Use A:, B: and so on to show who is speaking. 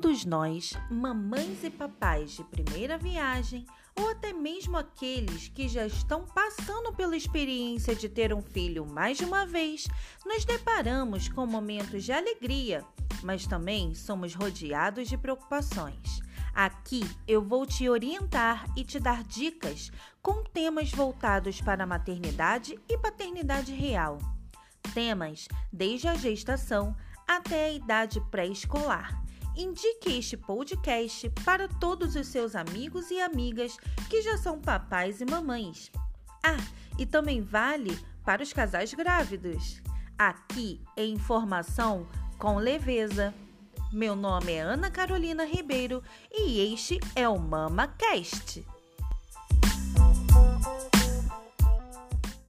A: Todos nós, mamães e papais de primeira viagem, ou até mesmo aqueles que já estão passando pela experiência de ter um filho mais de uma vez, nos deparamos com momentos de alegria, mas também somos rodeados de preocupações. Aqui eu vou te orientar e te dar dicas com temas voltados para a maternidade e paternidade real. Temas desde a gestação até a idade pré-escolar. Indique este podcast para todos os seus amigos e amigas que já são papais e mamães. Ah, e também vale para os casais grávidos. Aqui é informação com leveza. Meu nome é Ana Carolina Ribeiro e este é o MamaCast.